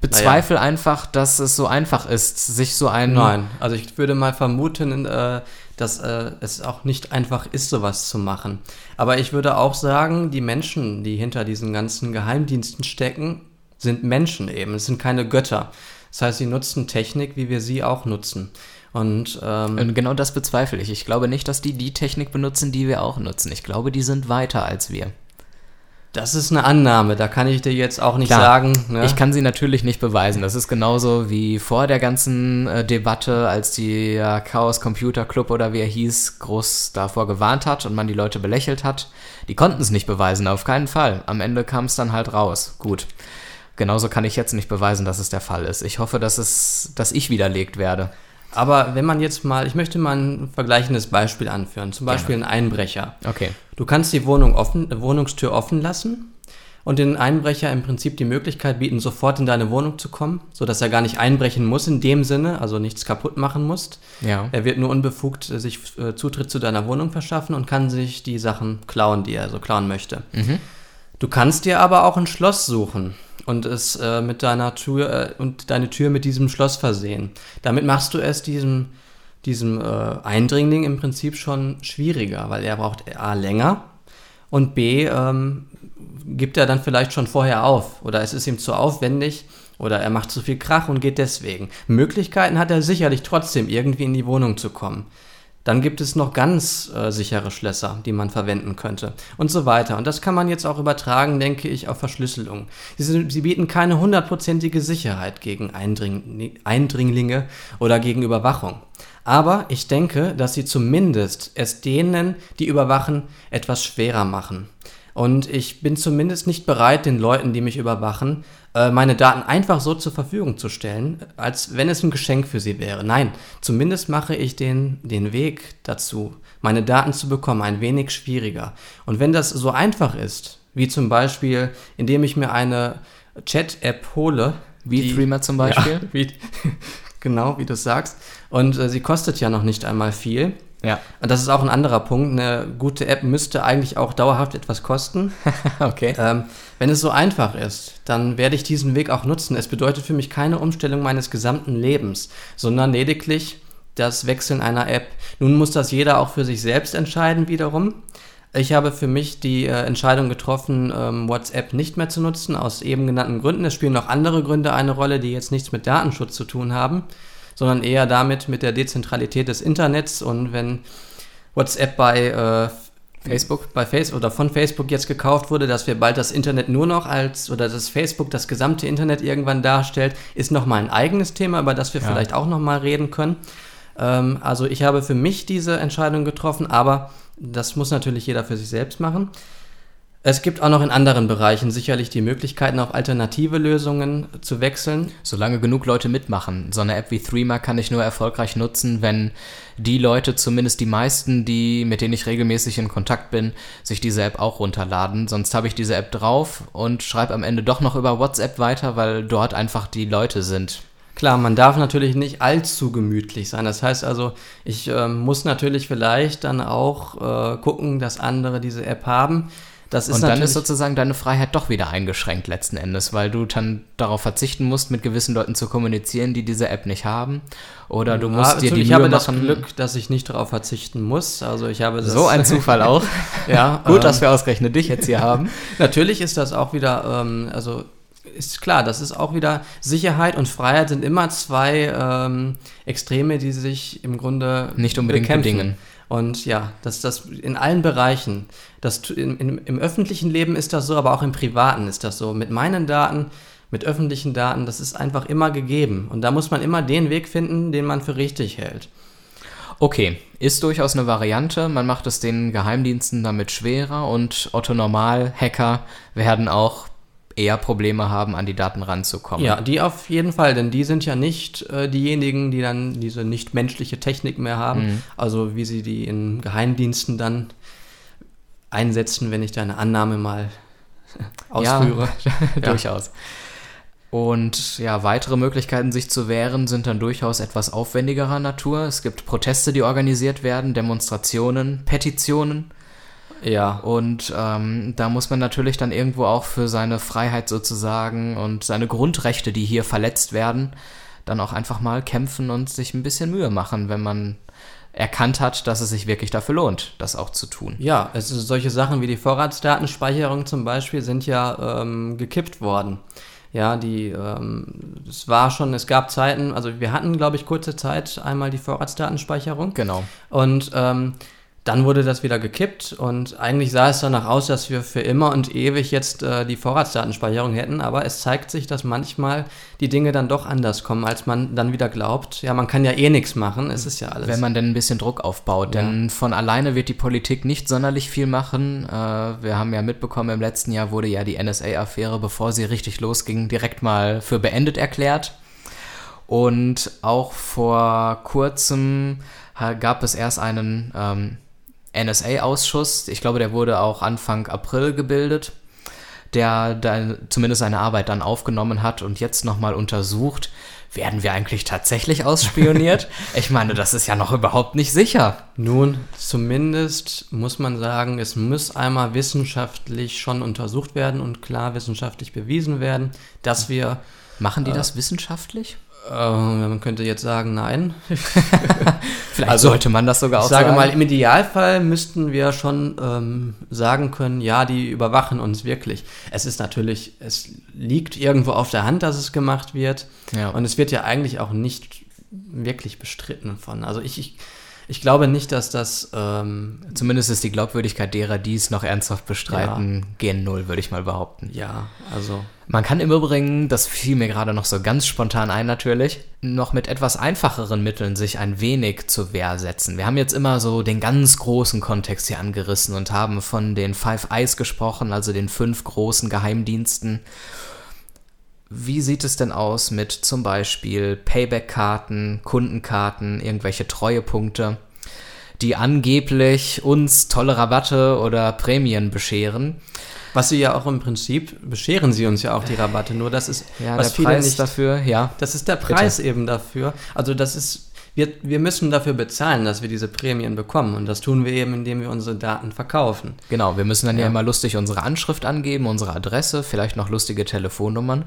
bezweifle naja. einfach, dass es so einfach ist, sich so ein. Nein, also ich würde mal vermuten, äh, dass äh, es auch nicht einfach ist, sowas zu machen. Aber ich würde auch sagen, die Menschen, die hinter diesen ganzen Geheimdiensten stecken, sind Menschen eben. Es sind keine Götter. Das heißt, sie nutzen Technik, wie wir sie auch nutzen. Und, ähm, Und genau das bezweifle ich. Ich glaube nicht, dass die die Technik benutzen, die wir auch nutzen. Ich glaube, die sind weiter als wir. Das ist eine Annahme, da kann ich dir jetzt auch nicht Klar, sagen. Ne? Ich kann sie natürlich nicht beweisen. Das ist genauso wie vor der ganzen äh, Debatte, als die äh, Chaos Computer Club oder wie er hieß, groß davor gewarnt hat und man die Leute belächelt hat. Die konnten es nicht beweisen, auf keinen Fall. Am Ende kam es dann halt raus. Gut. Genauso kann ich jetzt nicht beweisen, dass es der Fall ist. Ich hoffe, dass es, dass ich widerlegt werde. Aber wenn man jetzt mal, ich möchte mal ein vergleichendes Beispiel anführen, zum Beispiel ein Einbrecher. Okay. Du kannst die Wohnung offen, Wohnungstür offen lassen und den Einbrecher im Prinzip die Möglichkeit bieten, sofort in deine Wohnung zu kommen, sodass er gar nicht einbrechen muss in dem Sinne, also nichts kaputt machen muss. Ja. Er wird nur unbefugt äh, sich äh, Zutritt zu deiner Wohnung verschaffen und kann sich die Sachen klauen, die er so klauen möchte. Mhm. Du kannst dir aber auch ein Schloss suchen und es äh, mit deiner Tür äh, und deine Tür mit diesem Schloss versehen. Damit machst du es diesem, diesem äh, Eindringling im Prinzip schon schwieriger, weil er braucht A länger und B ähm, gibt er dann vielleicht schon vorher auf oder es ist ihm zu aufwendig oder er macht zu viel Krach und geht deswegen. Möglichkeiten hat er sicherlich trotzdem irgendwie in die Wohnung zu kommen. Dann gibt es noch ganz äh, sichere Schlösser, die man verwenden könnte und so weiter. Und das kann man jetzt auch übertragen, denke ich, auf Verschlüsselung. Sie, sie bieten keine hundertprozentige Sicherheit gegen Eindring, Eindringlinge oder gegen Überwachung. Aber ich denke, dass sie zumindest es denen, die überwachen, etwas schwerer machen. Und ich bin zumindest nicht bereit, den Leuten, die mich überwachen, meine Daten einfach so zur Verfügung zu stellen, als wenn es ein Geschenk für sie wäre. Nein, zumindest mache ich den, den Weg dazu, meine Daten zu bekommen, ein wenig schwieriger. Und wenn das so einfach ist, wie zum Beispiel, indem ich mir eine Chat-App hole, Wie Threema zum Beispiel. Ja, wie, genau, wie du sagst. Und äh, sie kostet ja noch nicht einmal viel. Ja. Und das ist auch ein anderer Punkt. Eine gute App müsste eigentlich auch dauerhaft etwas kosten. okay. Ähm, wenn es so einfach ist, dann werde ich diesen Weg auch nutzen. Es bedeutet für mich keine Umstellung meines gesamten Lebens, sondern lediglich das Wechseln einer App. Nun muss das jeder auch für sich selbst entscheiden wiederum. Ich habe für mich die äh, Entscheidung getroffen, ähm, WhatsApp nicht mehr zu nutzen, aus eben genannten Gründen. Es spielen noch andere Gründe eine Rolle, die jetzt nichts mit Datenschutz zu tun haben, sondern eher damit mit der Dezentralität des Internets. Und wenn WhatsApp bei äh, Facebook? bei Facebook oder von Facebook jetzt gekauft wurde, dass wir bald das Internet nur noch als oder dass Facebook das gesamte Internet irgendwann darstellt, ist nochmal ein eigenes Thema, über das wir Ja. vielleicht auch nochmal reden können. Ähm, also ich habe für mich diese Entscheidung getroffen, aber das muss natürlich jeder für sich selbst machen. Es gibt auch noch in anderen Bereichen sicherlich die Möglichkeiten, auf alternative Lösungen zu wechseln. Solange genug Leute mitmachen. So eine App wie Threema kann ich nur erfolgreich nutzen, wenn die Leute, zumindest die meisten, die, mit denen ich regelmäßig in Kontakt bin, sich diese App auch runterladen. Sonst habe ich diese App drauf und schreibe am Ende doch noch über WhatsApp weiter, weil dort einfach die Leute sind. Klar, man darf natürlich nicht allzu gemütlich sein. Das heißt also, ich ähm, muss natürlich vielleicht dann auch äh, gucken, dass andere diese App haben. Das ist und dann ist sozusagen deine Freiheit doch wieder eingeschränkt letzten Endes, weil du dann darauf verzichten musst, mit gewissen Leuten zu kommunizieren, die diese App nicht haben. Oder du musst Ja, dir die ich Mühe habe das machen. Glück, dass ich nicht darauf verzichten muss. Also ich habe so ein Zufall auch. ja, Gut, ähm, dass wir ausgerechnet dich jetzt hier haben. Natürlich ist das auch wieder, ähm, also ist klar, das ist auch wieder Sicherheit und Freiheit sind immer zwei ähm, Extreme, die sich im Grunde Nicht unbedingt bekämpfen. bedingen. Und ja, das, das in allen Bereichen. Das, in, in, Im öffentlichen Leben ist das so, aber auch im privaten ist das so. Mit meinen Daten, mit öffentlichen Daten, das ist einfach immer gegeben. Und da muss man immer den Weg finden, den man für richtig hält. Okay, ist durchaus eine Variante. Man macht es den Geheimdiensten damit schwerer und Otto Normal-Hacker werden auch eher Probleme haben, an die Daten ranzukommen. Ja, die auf jeden Fall, denn die sind ja nicht äh, diejenigen, die dann diese nicht menschliche Technik mehr haben. Mhm. Also wie sie die in Geheimdiensten dann einsetzen, wenn ich da eine Annahme mal ausführe. Ja, durchaus. Und ja, weitere Möglichkeiten, sich zu wehren, sind dann durchaus etwas aufwendigerer Natur. Es gibt Proteste, die organisiert werden, Demonstrationen, Petitionen. Ja, Und ähm, da muss man natürlich dann irgendwo auch für seine Freiheit sozusagen und seine Grundrechte, die hier verletzt werden, dann auch einfach mal kämpfen und sich ein bisschen Mühe machen, wenn man erkannt hat, dass es sich wirklich dafür lohnt, das auch zu tun. ja, es ist solche Sachen wie die Vorratsdatenspeicherung zum Beispiel sind ja ähm, gekippt worden. Ja, die, ähm, es war schon, es gab Zeiten, also wir hatten, glaube ich, kurze Zeit einmal die Vorratsdatenspeicherung. Genau. Und ähm, dann wurde das wieder gekippt und eigentlich sah es danach aus, dass wir für immer und ewig jetzt äh, die Vorratsdatenspeicherung hätten, aber es zeigt sich, dass manchmal die Dinge dann doch anders kommen, als man dann wieder glaubt. Ja, man kann ja eh nichts machen, es ist ja alles. Wenn man denn ein bisschen Druck aufbaut, ja. denn von alleine wird die Politik nicht sonderlich viel machen. Äh, wir haben ja mitbekommen, im letzten Jahr wurde ja die NSA-Affäre, bevor sie richtig losging, direkt mal für beendet erklärt. Und auch vor kurzem gab es erst einen ähm, NSA-Ausschuss, ich glaube, der wurde auch Anfang April gebildet, der da zumindest seine Arbeit dann aufgenommen hat und jetzt nochmal untersucht, werden wir eigentlich tatsächlich ausspioniert? ich meine, das ist ja noch überhaupt nicht sicher. Nun, zumindest muss man sagen, es muss einmal wissenschaftlich schon untersucht werden und klar wissenschaftlich bewiesen werden, dass wir. Machen die äh, das wissenschaftlich? Äh, man könnte jetzt sagen, nein. Vielleicht also, sollte man das sogar auch ich sage sagen. mal, im Idealfall müssten wir schon ähm, sagen können, ja, die überwachen uns wirklich. Es ist natürlich, es liegt irgendwo auf der Hand, dass es gemacht wird. Ja. Und es wird ja eigentlich auch nicht wirklich bestritten von. Also ich, ich ich glaube nicht, dass das. Ähm, Zumindest ist die Glaubwürdigkeit derer, die es noch ernsthaft bestreiten, ja. gen Null, würde ich mal behaupten. Ja, also. Man kann im Übrigen, das fiel mir gerade noch so ganz spontan ein natürlich, noch mit etwas einfacheren Mitteln sich ein wenig zur Wehr setzen. Wir haben jetzt immer so den ganz großen Kontext hier angerissen und haben von den Five Eyes gesprochen, also den fünf großen Geheimdiensten. Wie sieht es denn aus mit zum Beispiel Payback-Karten, Kundenkarten, irgendwelche Treuepunkte, die angeblich uns tolle Rabatte oder Prämien bescheren? Was sie ja auch im Prinzip bescheren sie uns ja auch die Rabatte, nur das ist ja, was der Preis nicht, dafür, ja. Das ist der Preis Bitte. eben dafür. Also das ist wir, wir müssen dafür bezahlen, dass wir diese Prämien bekommen. Und das tun wir eben, indem wir unsere Daten verkaufen. Genau, wir müssen dann ja, ja immer lustig unsere Anschrift angeben, unsere Adresse, vielleicht noch lustige Telefonnummern.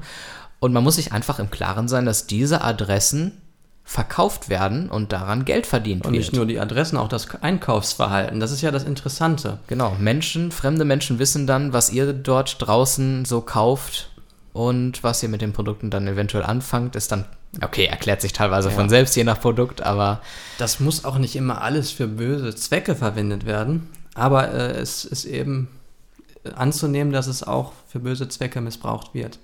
Und man muss sich einfach im Klaren sein, dass diese Adressen verkauft werden und daran Geld verdient und wird. Und nicht nur die Adressen, auch das Einkaufsverhalten. Das ist ja das Interessante. Genau, Menschen, fremde Menschen wissen dann, was ihr dort draußen so kauft und was ihr mit den Produkten dann eventuell anfangt, ist dann, okay, erklärt sich teilweise ja. von selbst, je nach Produkt, aber. Das muss auch nicht immer alles für böse Zwecke verwendet werden, aber äh, es ist eben anzunehmen, dass es auch für böse Zwecke missbraucht wird.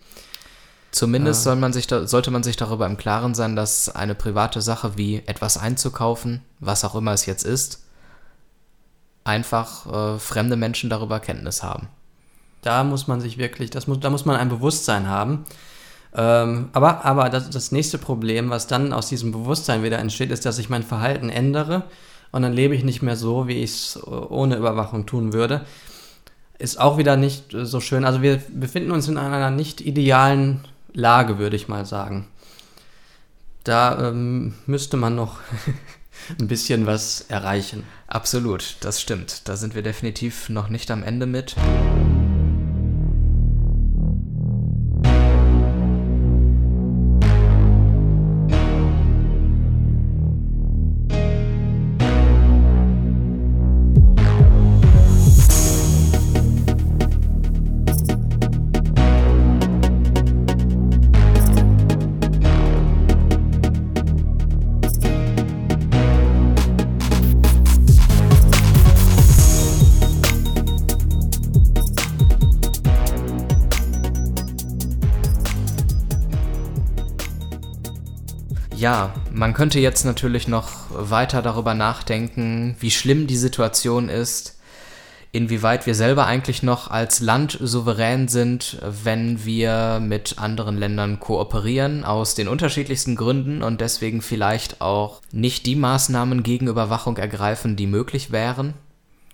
Zumindest soll man sich da, sollte man sich darüber im Klaren sein, dass eine private Sache wie etwas einzukaufen, was auch immer es jetzt ist, einfach äh, fremde Menschen darüber Kenntnis haben. Da muss man sich wirklich, das muss, da muss man ein Bewusstsein haben. Ähm, aber aber das, das nächste Problem, was dann aus diesem Bewusstsein wieder entsteht, ist, dass ich mein Verhalten ändere und dann lebe ich nicht mehr so, wie ich es ohne Überwachung tun würde. Ist auch wieder nicht so schön. Also wir befinden uns in einer nicht idealen Lage, würde ich mal sagen. Da ähm, müsste man noch ein bisschen was erreichen. Absolut, das stimmt. Da sind wir definitiv noch nicht am Ende mit. Man könnte jetzt natürlich noch weiter darüber nachdenken, wie schlimm die Situation ist, inwieweit wir selber eigentlich noch als Land souverän sind, wenn wir mit anderen Ländern kooperieren, aus den unterschiedlichsten Gründen und deswegen vielleicht auch nicht die Maßnahmen gegen Überwachung ergreifen, die möglich wären.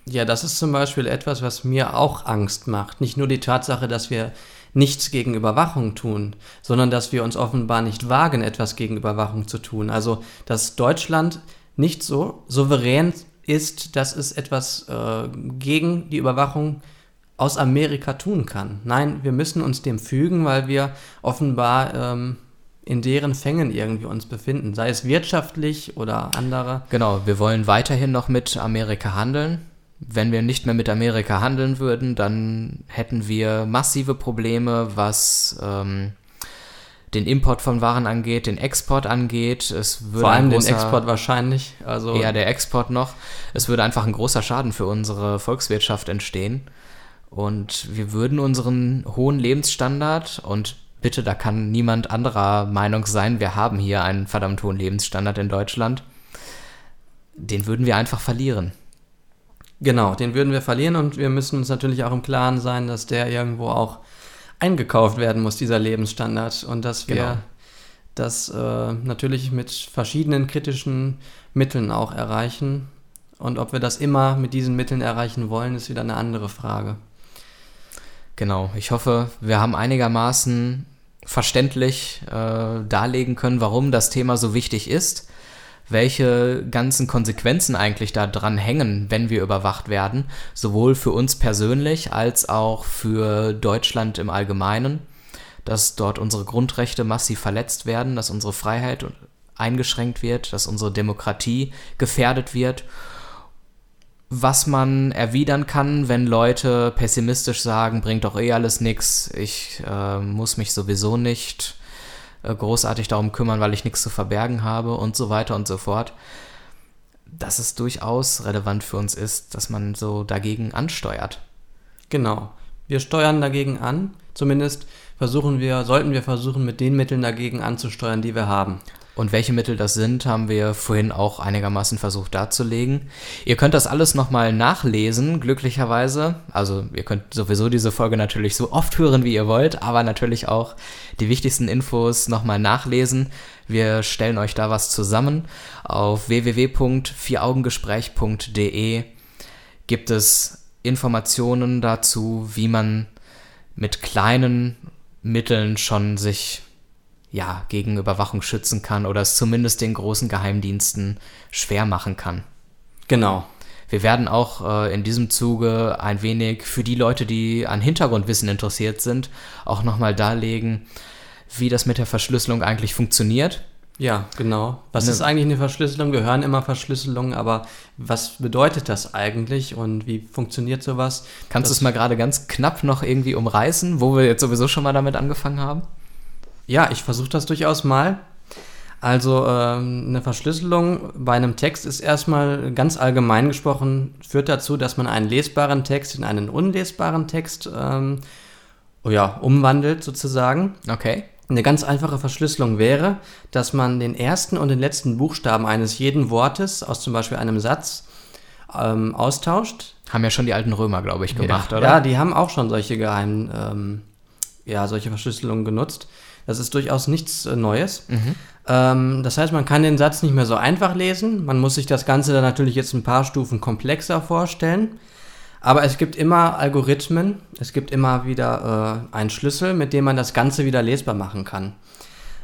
Ja, das ist zum Beispiel etwas, was mir auch Angst macht. Nicht nur die Tatsache, dass wir nichts gegen Überwachung tun, sondern dass wir uns offenbar nicht wagen, etwas gegen Überwachung zu tun. Also, dass Deutschland nicht so souverän ist, dass es etwas äh, gegen die Überwachung aus Amerika tun kann. Nein, wir müssen uns dem fügen, weil wir offenbar ähm, in deren Fängen irgendwie uns befinden, sei es wirtschaftlich oder andere. Genau, wir wollen weiterhin noch mit Amerika handeln wenn wir nicht mehr mit Amerika handeln würden, dann hätten wir massive Probleme, was ähm, den Import von Waren angeht, den Export angeht. Es würde Vor allem ein den großer- Export wahrscheinlich. Also eher der Export noch. Es würde einfach ein großer Schaden für unsere Volkswirtschaft entstehen. Und wir würden unseren hohen Lebensstandard und bitte, da kann niemand anderer Meinung sein, wir haben hier einen verdammt hohen Lebensstandard in Deutschland, den würden wir einfach verlieren. Genau, den würden wir verlieren und wir müssen uns natürlich auch im Klaren sein, dass der irgendwo auch eingekauft werden muss, dieser Lebensstandard. Und dass wir Genau. das äh, natürlich mit verschiedenen kritischen Mitteln auch erreichen. Und ob wir das immer mit diesen Mitteln erreichen wollen, ist wieder eine andere Frage. Genau, ich hoffe, wir haben einigermaßen verständlich äh, darlegen können, warum das Thema so wichtig ist, welche ganzen Konsequenzen eigentlich da dran hängen, wenn wir überwacht werden, sowohl für uns persönlich als auch für Deutschland im Allgemeinen, dass dort unsere Grundrechte massiv verletzt werden, dass unsere Freiheit eingeschränkt wird, dass unsere Demokratie gefährdet wird. Was man erwidern kann, wenn Leute pessimistisch sagen, bringt doch eh alles nix, ich äh, muss mich sowieso nicht großartig darum kümmern, weil ich nichts zu verbergen habe und so weiter und so fort. Dass es durchaus relevant für uns ist, dass man so dagegen ansteuert. Genau. Wir steuern dagegen an. Zumindest versuchen wir, sollten wir versuchen, mit den Mitteln dagegen anzusteuern, die wir haben. Und welche Mittel das sind, haben wir vorhin auch einigermaßen versucht darzulegen. Ihr könnt das alles nochmal nachlesen, glücklicherweise. Also ihr könnt sowieso diese Folge natürlich so oft hören, wie ihr wollt, aber natürlich auch die wichtigsten Infos nochmal nachlesen. Wir stellen euch da was zusammen. Auf www.vieraugengespräch.de gibt es Informationen dazu, wie man mit kleinen Mitteln schon sich ja, gegen Überwachung schützen kann oder es zumindest den großen Geheimdiensten schwer machen kann. Genau. Wir werden auch äh, in diesem Zuge ein wenig für die Leute, die an Hintergrundwissen interessiert sind, auch nochmal darlegen, wie das mit der Verschlüsselung eigentlich funktioniert. Ja, genau. Was Ne- ist eigentlich eine Verschlüsselung? Wir hören immer Verschlüsselung, aber was bedeutet das eigentlich und wie funktioniert sowas? Kannst du es mal gerade ganz knapp noch irgendwie umreißen, wo wir jetzt sowieso schon mal damit angefangen haben? Ja, ich versuche das durchaus mal. Also ähm, eine Verschlüsselung bei einem Text ist erstmal ganz allgemein gesprochen, führt dazu, dass man einen lesbaren Text in einen unlesbaren Text ähm, oh ja, umwandelt sozusagen. Okay. Eine ganz einfache Verschlüsselung wäre, dass man den ersten und den letzten Buchstaben eines jeden Wortes aus zum Beispiel einem Satz ähm, austauscht. Haben ja schon die alten Römer, glaube ich, gemacht, ja. oder? Ja, die haben auch schon solche geheimen, ähm, ja, solche Verschlüsselungen genutzt. Das ist durchaus nichts äh, Neues. Mhm. Ähm, das heißt, man kann den Satz nicht mehr so einfach lesen. Man muss sich das Ganze dann natürlich jetzt ein paar Stufen komplexer vorstellen. Aber es gibt immer Algorithmen, es gibt immer wieder äh, einen Schlüssel, mit dem man das Ganze wieder lesbar machen kann.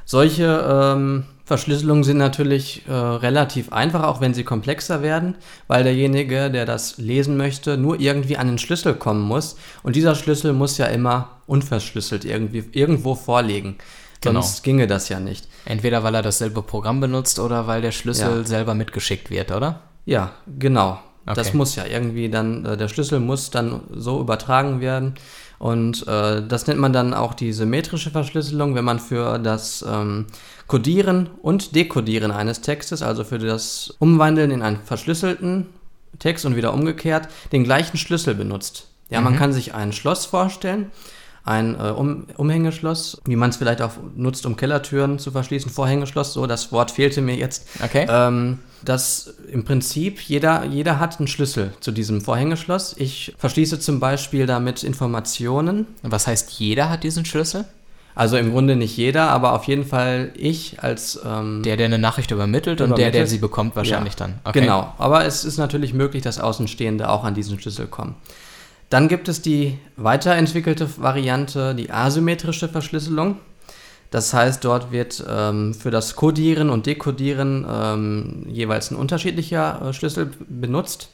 Solche ähm, Verschlüsselungen sind natürlich äh, relativ einfach, auch wenn sie komplexer werden, weil derjenige, der das lesen möchte, nur irgendwie an den Schlüssel kommen muss. Und dieser Schlüssel muss ja immer unverschlüsselt irgendwie, irgendwo vorliegen. Genau. Sonst ginge das ja nicht. Entweder weil er dasselbe Programm benutzt oder weil der Schlüssel Ja. selber mitgeschickt wird, oder? Ja, genau. Das Okay. muss ja irgendwie dann, äh, der Schlüssel muss dann so übertragen werden. Und äh, das nennt man dann auch die symmetrische Verschlüsselung, wenn man für das ähm, Codieren und Dekodieren eines Textes, also für das Umwandeln in einen verschlüsselten Text und wieder umgekehrt, den gleichen Schlüssel benutzt. Ja, man kann sich ein Schloss vorstellen, ein äh, um Umhängeschloss, wie man es vielleicht auch nutzt, um Kellertüren zu verschließen, Vorhängeschloss, so, das Wort fehlte mir jetzt. Okay. Ähm, dass im Prinzip jeder, jeder hat einen Schlüssel zu diesem Vorhängeschloss. Ich verschließe zum Beispiel damit Informationen. Was heißt, jeder hat diesen Schlüssel? Also im Grunde nicht jeder, aber auf jeden Fall ich als ähm, Der, der eine Nachricht übermittelt und der, der Übermittelt. sie bekommt, wahrscheinlich Ja, dann. Okay. Genau, aber es ist natürlich möglich, dass Außenstehende auch an diesen Schlüssel kommen. Dann gibt es die weiterentwickelte Variante, die asymmetrische Verschlüsselung. Das heißt, dort wird ähm, für das Codieren und Dekodieren ähm, jeweils ein unterschiedlicher äh, Schlüssel benutzt.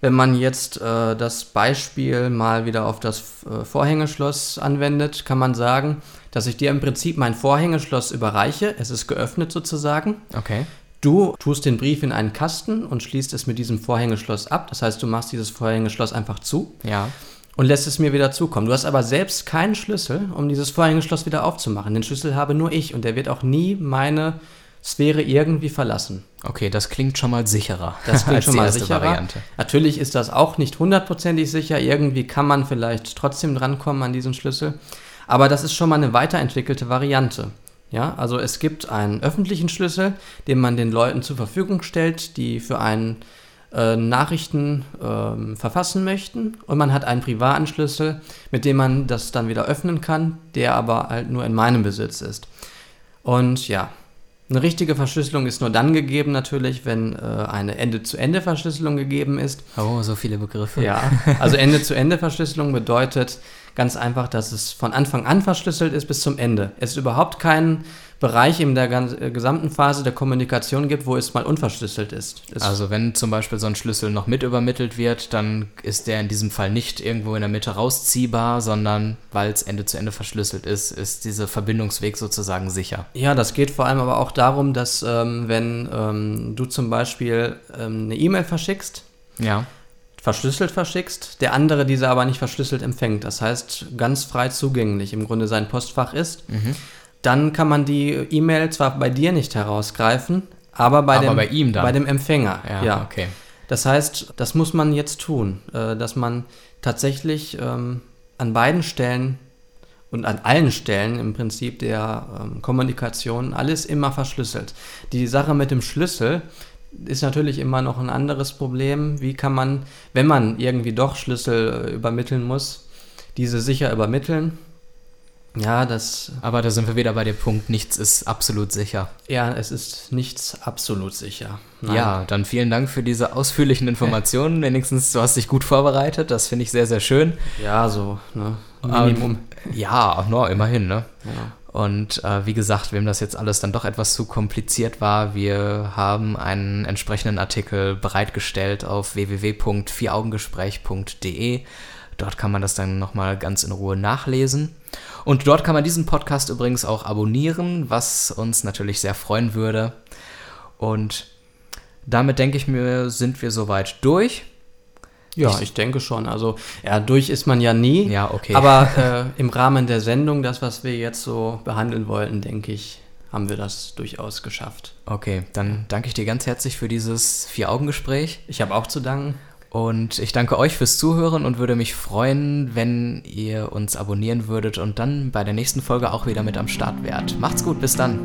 Wenn man jetzt äh, das Beispiel mal wieder auf das äh, Vorhängeschloss anwendet, kann man sagen, dass ich dir im Prinzip mein Vorhängeschloss überreiche. Es ist geöffnet sozusagen. Okay. Du tust den Brief in einen Kasten und schließt es mit diesem Vorhängeschloss ab. Das heißt, du machst dieses Vorhängeschloss einfach zu. Ja. und lässt es mir wieder zukommen. Du hast aber selbst keinen Schlüssel, um dieses Vorhängeschloss wieder aufzumachen. Den Schlüssel habe nur ich und der wird auch nie meine Sphäre irgendwie verlassen. Okay, das klingt schon mal sicherer. Das klingt als schon mal sicherer. Variante. Natürlich ist das auch nicht hundertprozentig sicher. Irgendwie kann man vielleicht trotzdem drankommen an diesen Schlüssel. Aber das ist schon mal eine weiterentwickelte Variante. Ja, also es gibt einen öffentlichen Schlüssel, den man den Leuten zur Verfügung stellt, die für einen äh, Nachrichten ähm, verfassen möchten. Und man hat einen privaten Schlüssel, mit dem man das dann wieder öffnen kann, der aber halt nur in meinem Besitz ist. Und ja, eine richtige Verschlüsselung ist nur dann gegeben natürlich, wenn äh, eine Ende-zu-Ende-Verschlüsselung gegeben ist. Oh, so viele Begriffe. Ja, also Ende-zu-Ende-Verschlüsselung bedeutet ganz einfach, dass es von Anfang an verschlüsselt ist bis zum Ende. Es überhaupt keinen Bereich in der äh, gesamten Phase der Kommunikation gibt, wo es mal unverschlüsselt ist. Es Also wenn zum Beispiel so ein Schlüssel noch mit übermittelt wird, dann ist der in diesem Fall nicht irgendwo in der Mitte rausziehbar, sondern weil es Ende zu Ende verschlüsselt ist, ist dieser Verbindungsweg sozusagen sicher. Ja, das geht vor allem aber auch darum, dass ähm, wenn ähm, du zum Beispiel ähm, eine E-Mail verschickst, Ja. Verschlüsselt verschickst, der andere diese aber nicht verschlüsselt empfängt, das heißt ganz frei zugänglich, im Grunde sein Postfach ist, dann kann man die E-Mail zwar bei dir nicht herausgreifen, aber bei, Aber dem, bei ihm dann. bei dem Empfänger. Ja, okay. Das heißt, das muss man jetzt tun, äh, dass man tatsächlich ähm, an beiden Stellen und an allen Stellen im Prinzip der ähm, Kommunikation alles immer verschlüsselt. Die Sache mit dem Schlüssel ist natürlich immer noch ein anderes Problem. Wie kann man, wenn man irgendwie doch Schlüssel äh, übermitteln muss, diese sicher übermitteln? Ja, das, Aber da sind wir wieder bei dem Punkt, nichts ist absolut sicher. ja, es ist nichts absolut sicher. Nein. Ja, dann vielen Dank für diese ausführlichen Informationen. Wenigstens, du hast dich gut vorbereitet. Das finde ich sehr, sehr schön. Ja, so, ne? Aber- Minimum. Ja, no, immerhin, ne? Ja. Und äh, wie gesagt, wem das jetzt alles dann doch etwas zu kompliziert war, wir haben einen entsprechenden Artikel bereitgestellt auf www.vieraugengespräch.de. Dort kann man das dann nochmal ganz in Ruhe nachlesen. Und dort kann man diesen Podcast übrigens auch abonnieren, was uns natürlich sehr freuen würde. Und damit denke ich mir, sind wir soweit durch. Ja, ich denke schon. Also, ja, durch ist man ja nie. Ja, okay. Aber äh, im Rahmen der Sendung, das, was wir jetzt so behandeln wollten, denke ich, haben wir das durchaus geschafft. Okay, dann danke ich dir ganz herzlich für dieses Vier-Augen-Gespräch. Ich habe auch zu danken. Und ich danke euch fürs Zuhören und würde mich freuen, wenn ihr uns abonnieren würdet und dann bei der nächsten Folge auch wieder mit am Start wärt. Macht's gut, bis dann.